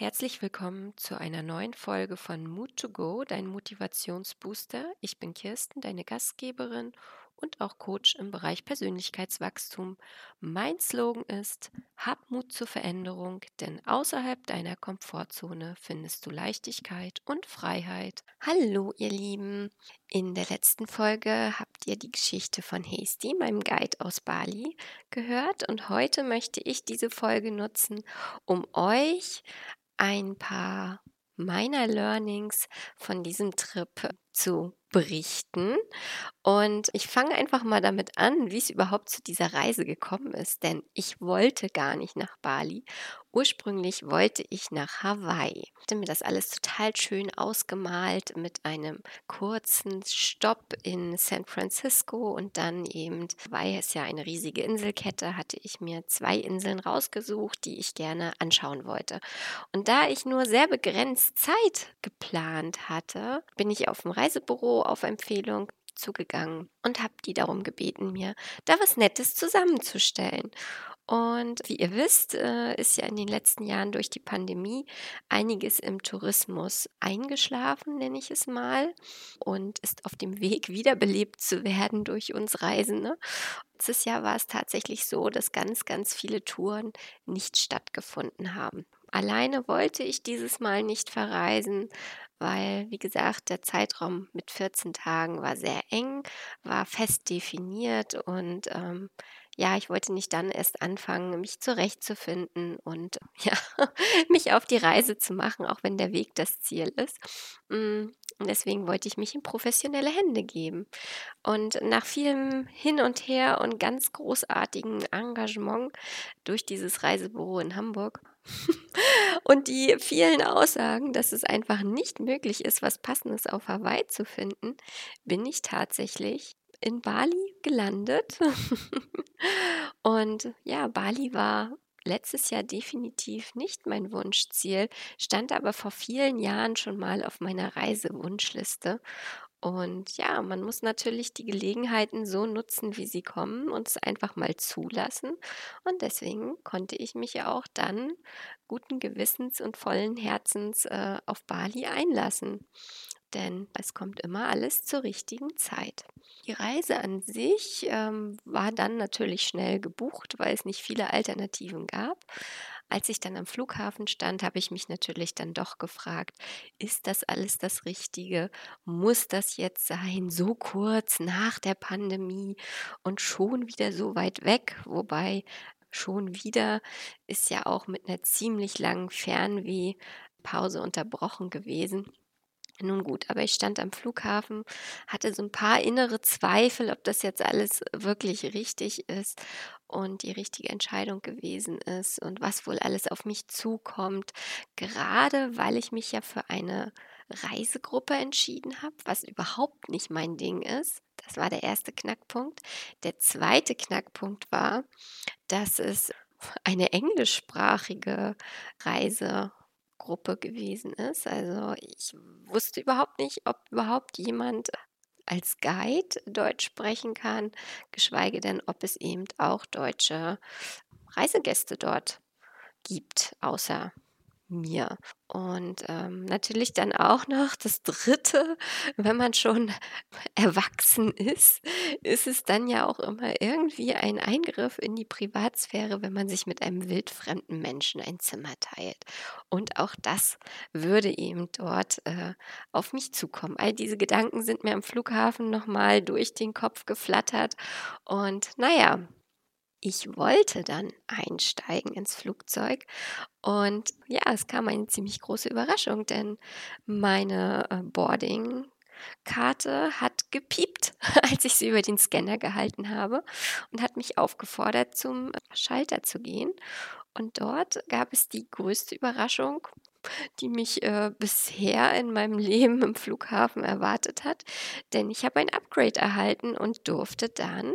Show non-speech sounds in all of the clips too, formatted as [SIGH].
Herzlich willkommen zu einer neuen Folge von Mood to Go, dein Motivationsbooster. Ich bin Kirsten, deine Gastgeberin und auch Coach im Bereich Persönlichkeitswachstum. Mein Slogan ist, hab Mut zur Veränderung, denn außerhalb deiner Komfortzone findest du Leichtigkeit und Freiheit. Hallo ihr Lieben, in der letzten Folge habt ihr die Geschichte von Hasty, meinem Guide aus Bali, gehört und heute möchte ich diese Folge nutzen, um euch ein paar meiner Learnings von diesem Trip zu berichten. Und ich fange einfach mal damit an, wie es überhaupt zu dieser Reise gekommen ist. Denn ich wollte gar nicht nach Bali. Ursprünglich wollte ich nach Hawaii. Ich hatte mir das alles total schön ausgemalt mit einem kurzen Stopp in San Francisco und dann eben, Hawaii ist ja eine riesige Inselkette, hatte ich mir zwei Inseln rausgesucht, die ich gerne anschauen wollte. Und da ich nur sehr begrenzt Zeit geplant hatte, bin ich auf dem Reisebüro auf Empfehlung zugegangen und habe die darum gebeten, mir da was Nettes zusammenzustellen. Und wie ihr wisst, äh, ist ja in den letzten Jahren durch die Pandemie einiges im Tourismus eingeschlafen, nenne ich es mal, und ist auf dem Weg [LAUGHS] wiederbelebt zu werden durch uns Reisende. Letztes Jahr war es tatsächlich so, dass ganz, ganz viele Touren nicht stattgefunden haben. Alleine wollte ich dieses Mal nicht verreisen, weil, wie gesagt, der Zeitraum mit 14 Tagen war sehr eng, war fest definiert und ähm, ja, ich wollte nicht dann erst anfangen, mich zurechtzufinden und [LAUGHS] ja, mich auf die Reise zu machen, auch wenn der Weg das Ziel ist. Mm, und deswegen wollte ich mich in professionelle Hände geben. Und nach vielem Hin und Her und ganz großartigem Engagement durch dieses Reisebüro in Hamburg [LAUGHS] und die vielen Aussagen, dass es einfach nicht möglich ist, was Passendes auf Hawaii zu finden, bin ich tatsächlich in Bali gelandet. [LAUGHS] und ja, Bali war letztes Jahr definitiv nicht mein Wunschziel, stand aber vor vielen Jahren schon mal auf meiner Reisewunschliste. Und ja, man muss natürlich die Gelegenheiten so nutzen, wie sie kommen und es einfach mal zulassen. Und deswegen konnte ich mich ja auch dann guten Gewissens und vollen Herzens äh, auf Bali einlassen. Denn es kommt immer alles zur richtigen Zeit. Die Reise an sich ähm, war dann natürlich schnell gebucht, weil es nicht viele Alternativen gab. Als ich dann am Flughafen stand, habe ich mich natürlich dann doch gefragt, ist das alles das Richtige? Muss das jetzt sein, so kurz nach der Pandemie und schon wieder so weit weg? Wobei schon wieder ist ja auch mit einer ziemlich langen Fernwehpause unterbrochen gewesen. Nun gut, aber ich stand am Flughafen, hatte so ein paar innere Zweifel, ob das jetzt alles wirklich richtig ist und die richtige Entscheidung gewesen ist und was wohl alles auf mich zukommt, gerade weil ich mich ja für eine Reisegruppe entschieden habe, was überhaupt nicht mein Ding ist. Das war der erste Knackpunkt. Der zweite Knackpunkt war, dass es eine englischsprachige Reise Gruppe gewesen ist. Also ich wusste überhaupt nicht, ob überhaupt jemand als Guide Deutsch sprechen kann, geschweige denn, ob es eben auch deutsche Reisegäste dort gibt, außer mir. Und ähm, natürlich dann auch noch das Dritte, [LAUGHS] wenn man schon [LAUGHS] erwachsen ist, ist es dann ja auch immer irgendwie ein Eingriff in die Privatsphäre, wenn man sich mit einem wildfremden Menschen ein Zimmer teilt. Und auch das würde eben dort äh, auf mich zukommen. All diese Gedanken sind mir am Flughafen nochmal durch den Kopf geflattert. Und naja, ich wollte dann einsteigen ins Flugzeug und ja, es kam eine ziemlich große Überraschung, denn meine äh, Boarding-Karte hat gepiept, [LAUGHS] als ich sie über den Scanner gehalten habe und hat mich aufgefordert, zum Schalter zu gehen. Und dort gab es die größte Überraschung, die mich äh, bisher in meinem [LAUGHS] Leben im Flughafen erwartet hat, denn ich habe ein Upgrade erhalten und durfte dann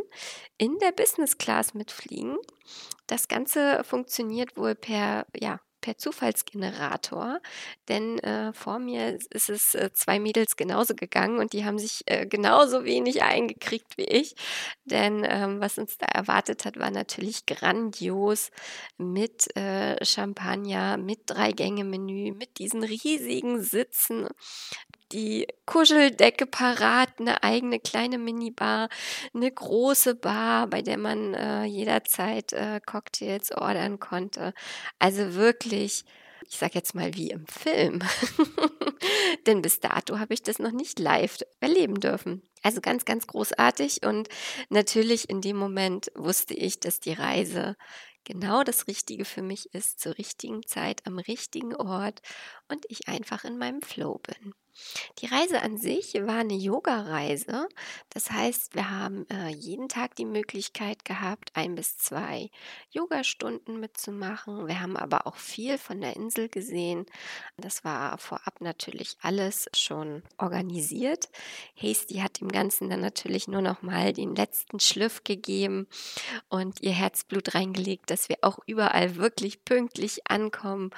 in der Business Class mitfliegen. Das Ganze funktioniert wohl per ja, per Zufallsgenerator, denn äh, vor mir ist es äh, zwei Mädels genauso gegangen und die haben sich äh, genauso wenig eingekriegt wie ich. Denn ähm, was uns da erwartet hat, war natürlich grandios mit äh, Champagner, mit Drei-Gänge-Menü, mit diesen riesigen Sitzen, die Kuscheldecke parat, eine eigene kleine Minibar, eine große Bar, bei der man äh, jederzeit äh, Cocktails ordern konnte. Also wirklich, ich sag jetzt mal wie im Film. [LAUGHS] Denn bis dato habe ich das noch nicht live erleben dürfen. Also ganz, ganz großartig. Und natürlich in dem Moment wusste ich, dass die Reise genau das Richtige für mich ist, zur richtigen Zeit, am richtigen Ort und ich einfach in meinem Flow bin. Die Reise an sich war eine Yoga-Reise. Das heißt, wir haben äh, jeden Tag die Möglichkeit gehabt, ein bis zwei Yogastunden mitzumachen. Wir haben aber auch viel von der Insel gesehen. Das war vorab natürlich alles schon organisiert. Hasty hat dem Ganzen dann natürlich nur noch mal den letzten Schliff gegeben und ihr Herzblut reingelegt, dass wir auch überall wirklich pünktlich ankommen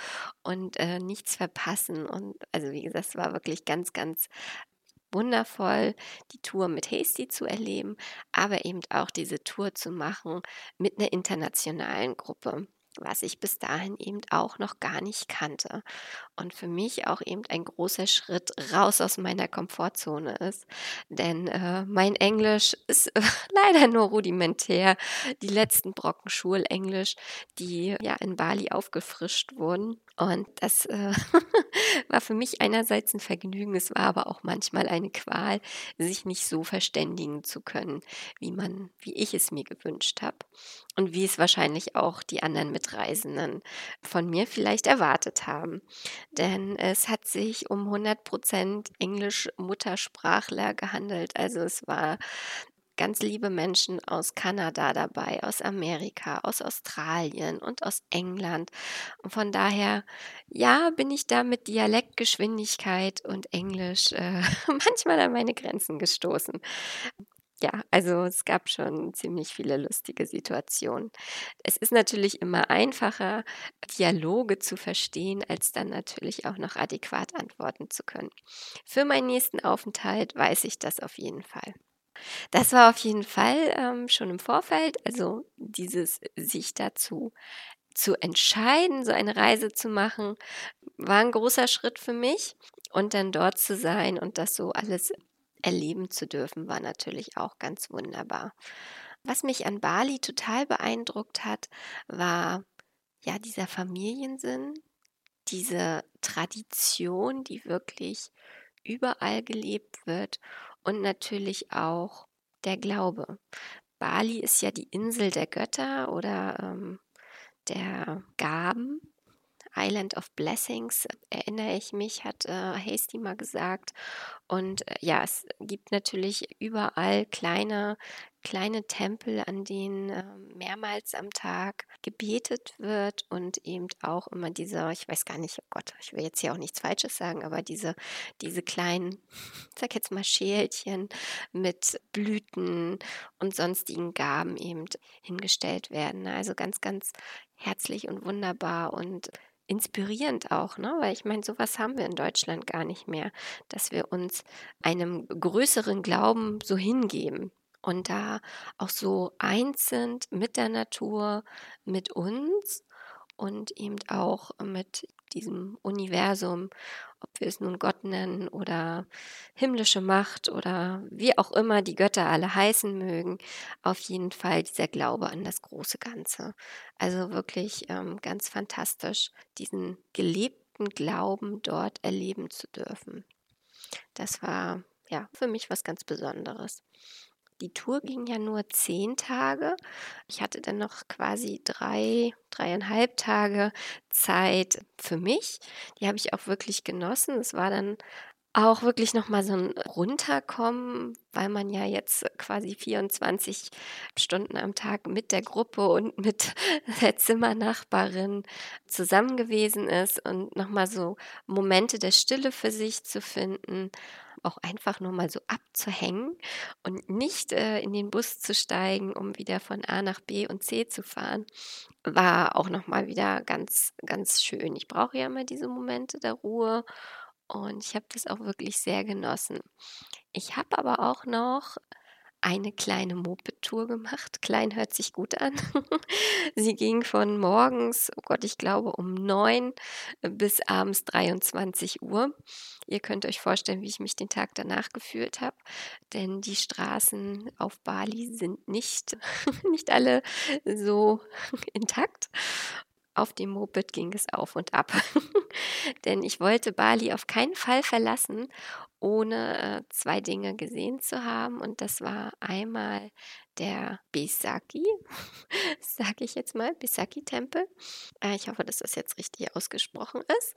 und äh, nichts verpassen. Und also wie gesagt, es war wirklich ganz, ganz wundervoll, die Tour mit Hasty zu erleben, aber eben auch diese Tour zu machen mit einer internationalen Gruppe was ich bis dahin eben auch noch gar nicht kannte. Und für mich auch eben ein großer Schritt raus aus meiner Komfortzone ist. Denn äh, mein Englisch ist äh, [LAUGHS] leider nur rudimentär. Die letzten Brocken Schulenglisch, die ja in Bali aufgefrischt wurden. Und das äh, [LAUGHS] war für mich einerseits ein Vergnügen, es war aber auch manchmal eine Qual, sich nicht so verständigen zu können, wie man, wie ich es mir gewünscht habe und wie es wahrscheinlich auch die anderen Mitreisenden von mir vielleicht erwartet haben. Denn es hat sich um 100 Prozent Englisch-Muttersprachler gehandelt. Also es war ganz liebe Menschen aus Kanada dabei, aus Amerika, aus Australien und aus England. Und von daher, ja, bin ich da mit Dialektgeschwindigkeit und Englisch äh, [LAUGHS] manchmal an meine Grenzen gestoßen ja, also es gab schon ziemlich viele lustige Situationen. Es ist natürlich immer einfacher, Dialoge zu verstehen, als dann natürlich auch noch adäquat antworten zu können. Für meinen nächsten Aufenthalt weiß ich das auf jeden Fall. Das war auf jeden Fall ähm, schon im Vorfeld, also dieses sich dazu zu entscheiden, so eine Reise zu machen, war ein großer Schritt für mich. Und dann dort zu sein und das so alles erleben zu dürfen, war natürlich auch ganz wunderbar. Was mich an Bali total beeindruckt hat, war ja dieser Familiensinn, diese Tradition, die wirklich überall gelebt wird und natürlich auch der Glaube. Bali ist ja die Insel der Götter oder ähm, der Gaben Island of Blessings, erinnere ich mich, hat äh, Hasty mal gesagt. Und äh, ja, es gibt natürlich überall kleine, kleine Tempel, an denen äh, mehrmals am Tag gebetet wird und eben auch immer diese, ich weiß gar nicht, oh Gott, ich will jetzt hier auch nichts Falsches sagen, aber diese, diese kleinen, sag jetzt mal Schälchen mit Blüten und sonstigen Gaben eben hingestellt werden. Also ganz, ganz herzlich und wunderbar und inspirierend auch, ne? weil ich meine, sowas haben wir in Deutschland gar nicht mehr, dass wir uns einem größeren Glauben so hingeben und da auch so eins sind mit der Natur, mit uns und eben auch mit diesem Universum, ob wir es nun Gott nennen oder himmlische Macht oder wie auch immer die Götter alle heißen mögen, auf jeden Fall dieser Glaube an das große Ganze. Also wirklich ähm, ganz fantastisch, diesen gelebten Glauben dort erleben zu dürfen. Das war ja für mich was ganz Besonderes. Die Tour ging ja nur zehn Tage. Ich hatte dann noch quasi drei, dreieinhalb Tage Zeit für mich. Die habe ich auch wirklich genossen. Es war dann auch wirklich nochmal so ein Runterkommen, weil man ja jetzt quasi 24 Stunden am Tag mit der Gruppe und mit [LAUGHS] der Zimmernachbarin zusammen gewesen ist und nochmal so Momente der Stille für sich zu finden auch einfach nur mal so abzuhängen und nicht äh, in den Bus zu steigen, um wieder von A nach B und C zu fahren, war auch noch mal wieder ganz, ganz schön. Ich brauche ja immer diese Momente der Ruhe und ich habe das auch wirklich sehr genossen. Ich habe aber auch noch eine kleine Moped-Tour gemacht. Klein hört sich gut an. [LAUGHS] Sie ging von morgens, oh Gott, ich glaube um 9 bis abends 23 Uhr. Ihr könnt euch vorstellen, wie ich mich den Tag danach gefühlt habe, denn die Straßen auf Bali sind nicht, [LAUGHS] nicht alle so [LAUGHS] intakt. Auf dem Moped ging es auf und ab. [LAUGHS] Denn ich wollte Bali auf keinen Fall verlassen, ohne äh, zwei Dinge gesehen zu haben. Und das war einmal der Bisaki, [LAUGHS] sage ich jetzt mal, Bisaki-Tempel. Äh, ich hoffe, dass das jetzt richtig ausgesprochen ist.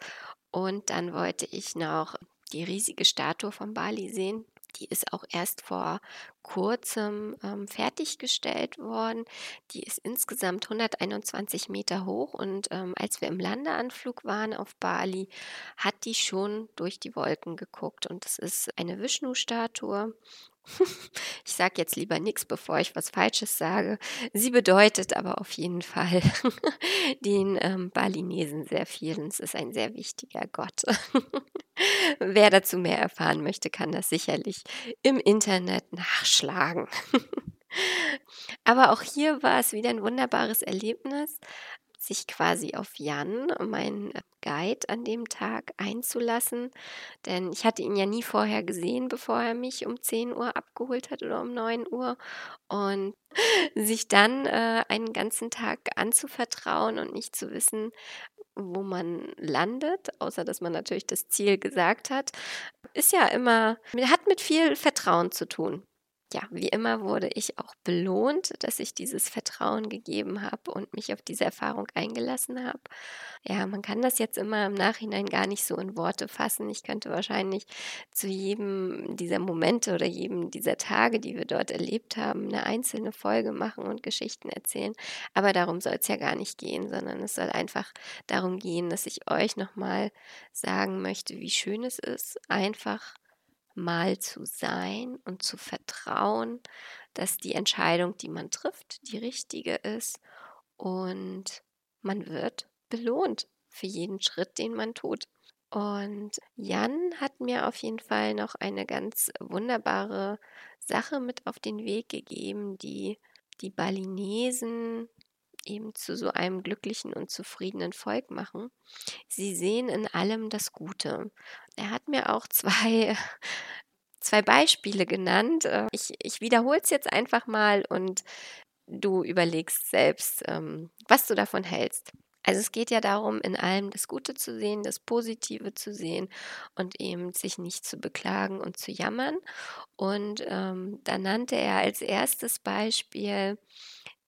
Und dann wollte ich noch die riesige Statue von Bali sehen, die ist auch erst vor kurzem ähm, fertiggestellt worden. Die ist insgesamt 121 Meter hoch und ähm, als wir im Landeanflug waren auf Bali, hat die schon durch die Wolken geguckt. Und es ist eine Vishnu-Statue [LAUGHS] ich sage jetzt lieber nichts, bevor ich was Falsches sage. Sie bedeutet aber auf jeden Fall [LAUGHS] den ähm, Balinesen sehr viel. Es ist ein sehr wichtiger Gott. [LAUGHS] Wer dazu mehr erfahren möchte, kann das sicherlich im Internet nachschlagen. aber auch hier war es wieder ein wunderbares Erlebnis sich quasi auf Jan, meinen Guide an dem Tag, einzulassen. Denn ich hatte ihn ja nie vorher gesehen, bevor er mich um 10 Uhr abgeholt hat oder um 9 Uhr. Und [LAUGHS] sich dann äh, einen ganzen Tag anzuvertrauen und nicht zu wissen, wo man landet, außer dass man natürlich das Ziel gesagt hat, ist ja immer, hat mit viel Vertrauen zu tun ja, wie immer wurde ich auch belohnt, dass ich dieses Vertrauen gegeben habe und mich auf diese Erfahrung eingelassen habe. Ja, man kann das jetzt immer im Nachhinein gar nicht so in Worte fassen. Ich könnte wahrscheinlich zu jedem dieser Momente oder jedem dieser Tage, die wir dort erlebt haben, eine einzelne Folge machen und Geschichten erzählen. Aber darum soll es ja gar nicht gehen, sondern es soll einfach darum gehen, dass ich euch nochmal sagen möchte, wie schön es ist, einfach mal zu sein und zu vertrauen, dass die Entscheidung, die man trifft, die richtige ist und man wird belohnt für jeden Schritt, den man tut. Und Jan hat mir auf jeden Fall noch eine ganz wunderbare Sache mit auf den Weg gegeben, die die Balinesen eben zu so einem glücklichen und zufriedenen Volk machen. Sie sehen in allem das Gute. Er hat mir auch zwei, [LAUGHS] zwei Beispiele genannt. Äh, ich, ich wiederhole es jetzt einfach mal und du überlegst selbst, ähm, was du davon hältst. Also es geht ja darum, in allem das Gute zu sehen, das Positive zu sehen und eben sich nicht zu beklagen und zu jammern. Und ähm, da nannte er als erstes Beispiel,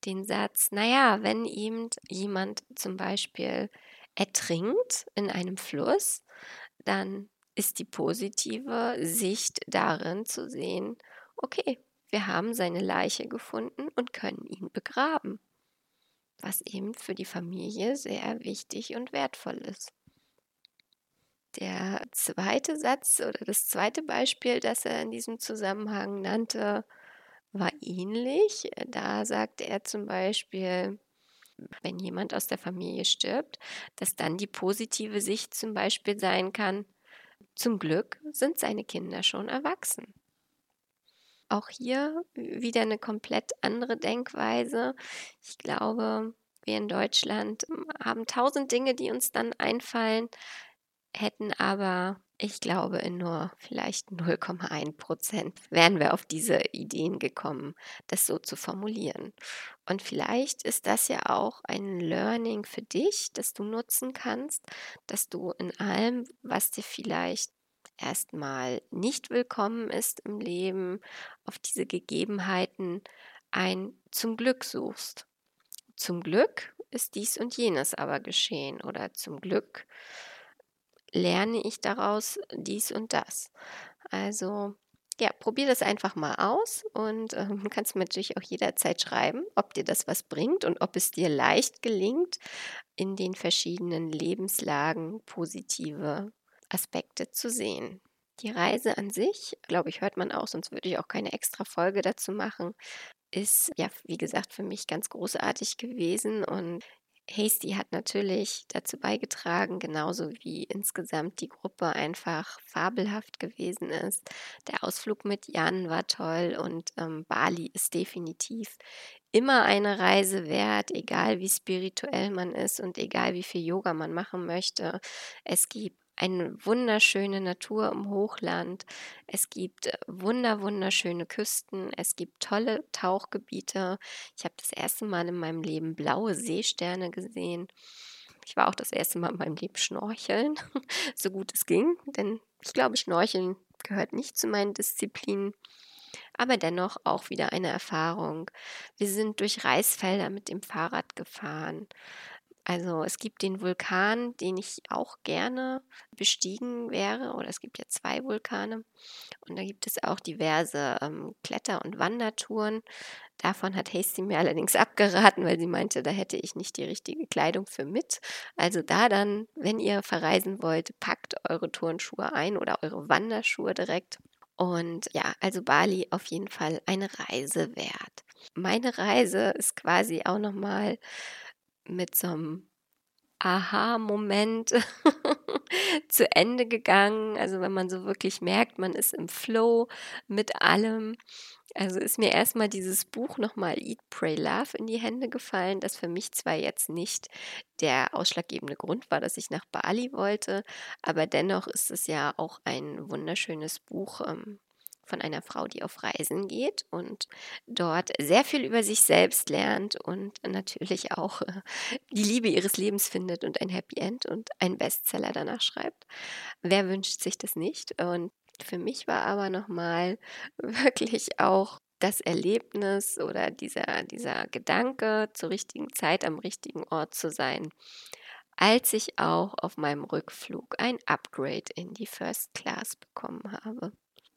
den Satz, naja, wenn eben jemand zum Beispiel ertrinkt in einem Fluss, dann ist die positive Sicht darin zu sehen, okay, wir haben seine Leiche gefunden und können ihn begraben, was eben für die Familie sehr wichtig und wertvoll ist. Der zweite Satz oder das zweite Beispiel, das er in diesem Zusammenhang nannte, war ähnlich. Da sagte er zum Beispiel, wenn jemand aus der Familie stirbt, dass dann die positive Sicht zum Beispiel sein kann, zum Glück sind seine Kinder schon erwachsen. Auch hier wieder eine komplett andere Denkweise. Ich glaube, wir in Deutschland haben tausend Dinge, die uns dann einfallen, hätten aber ich glaube, in nur vielleicht 0,1 Prozent wären wir auf diese Ideen gekommen, das so zu formulieren. Und vielleicht ist das ja auch ein Learning für dich, das du nutzen kannst, dass du in allem, was dir vielleicht erstmal nicht willkommen ist im Leben, auf diese Gegebenheiten ein zum Glück suchst. Zum Glück ist dies und jenes aber geschehen oder zum Glück lerne ich daraus dies und das. Also ja, probier das einfach mal aus und ähm, [LAUGHS] kannst mir natürlich auch jederzeit schreiben, ob dir das was bringt und ob es dir leicht gelingt, in den verschiedenen Lebenslagen positive Aspekte zu sehen. Die Reise an sich, glaube ich, hört man auch, sonst würde ich auch keine extra Folge dazu machen, ist ja, wie gesagt, für mich ganz großartig gewesen und Hasty hat natürlich dazu beigetragen, genauso wie insgesamt die Gruppe einfach fabelhaft gewesen ist. Der Ausflug mit Jan war toll und ähm, Bali ist definitiv immer eine Reise wert, egal wie spirituell man ist und egal wie viel Yoga man machen möchte. Es gibt eine wunderschöne Natur im Hochland. Es gibt äh, wunder wunderschöne Küsten. Es gibt tolle Tauchgebiete. Ich habe das erste Mal in meinem Leben blaue Seesterne gesehen. Ich war auch das erste Mal in meinem Leben schnorcheln, [LAUGHS] so gut es ging, denn ich glaube, Schnorcheln gehört nicht zu meinen Disziplinen aber dennoch auch wieder eine Erfahrung. Wir sind durch Reisfelder mit dem Fahrrad gefahren. Also es gibt den Vulkan, den ich auch gerne bestiegen wäre, oder es gibt ja zwei Vulkane. Und da gibt es auch diverse ähm, Kletter- und Wandertouren. Davon hat Hasty mir allerdings [LAUGHS] abgeraten, weil sie meinte, da hätte ich nicht die richtige Kleidung für mit. Also da dann, wenn ihr verreisen wollt, packt eure Turnschuhe ein oder eure Wanderschuhe direkt. Und ja, also Bali auf jeden Fall eine Reise wert. Meine Reise ist quasi auch nochmal mit so einem Aha-Moment [LAUGHS] zu Ende gegangen. Also wenn man so wirklich merkt, man ist im Flow mit allem. Also ist mir erstmal dieses Buch nochmal Eat, Pray, Love in die Hände gefallen, das für mich zwar jetzt nicht der ausschlaggebende Grund war, dass ich nach Bali wollte, aber dennoch ist es ja auch ein wunderschönes Buch, ähm, von einer Frau, die auf Reisen geht und dort sehr viel über sich selbst lernt und natürlich auch äh, die Liebe ihres Lebens findet und ein Happy End und einen Bestseller danach schreibt. Wer wünscht sich das nicht? Und für mich war aber nochmal [LAUGHS] wirklich auch das Erlebnis oder dieser, dieser Gedanke, zur richtigen Zeit am richtigen Ort zu sein, als ich auch auf meinem Rückflug ein Upgrade in die First Class bekommen habe.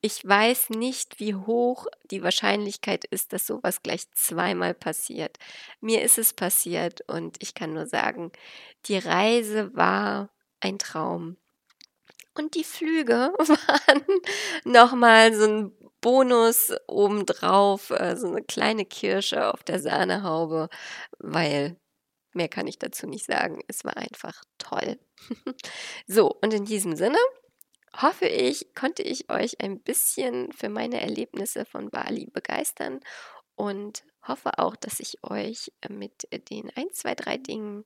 Ich weiß nicht, wie hoch die Wahrscheinlichkeit ist, dass sowas gleich zweimal passiert. Mir ist es passiert und ich kann nur sagen, die Reise war ein Traum. Und die Flüge [LAUGHS] waren nochmal so ein Bonus obendrauf, äh, so eine kleine Kirsche auf der Sahnehaube, weil mehr kann ich dazu nicht sagen. Es war einfach toll. [LAUGHS] so, und in diesem Sinne hoffe ich, konnte ich euch ein bisschen für meine Erlebnisse von Bali begeistern und hoffe auch, dass ich euch mit den 1, 2, 3 Dingen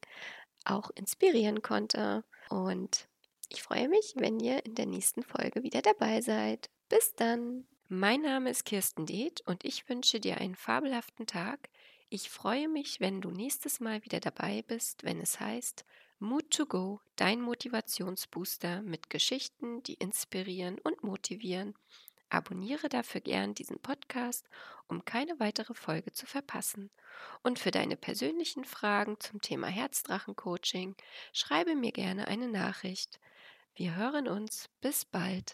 auch inspirieren konnte. Und ich freue mich, wenn ihr in der nächsten Folge wieder dabei seid. Bis dann. Mein Name ist Kirsten Deeth und ich wünsche dir einen fabelhaften Tag. Ich freue mich, wenn du nächstes Mal wieder dabei bist, wenn es heißt Mood to Go, dein Motivationsbooster mit Geschichten, die inspirieren und motivieren. Abonniere dafür gern diesen Podcast, um keine weitere Folge zu verpassen. Und für deine persönlichen Fragen zum Thema Herzdrachen-Coaching schreibe mir gerne eine Nachricht. Wir hören uns. Bis bald.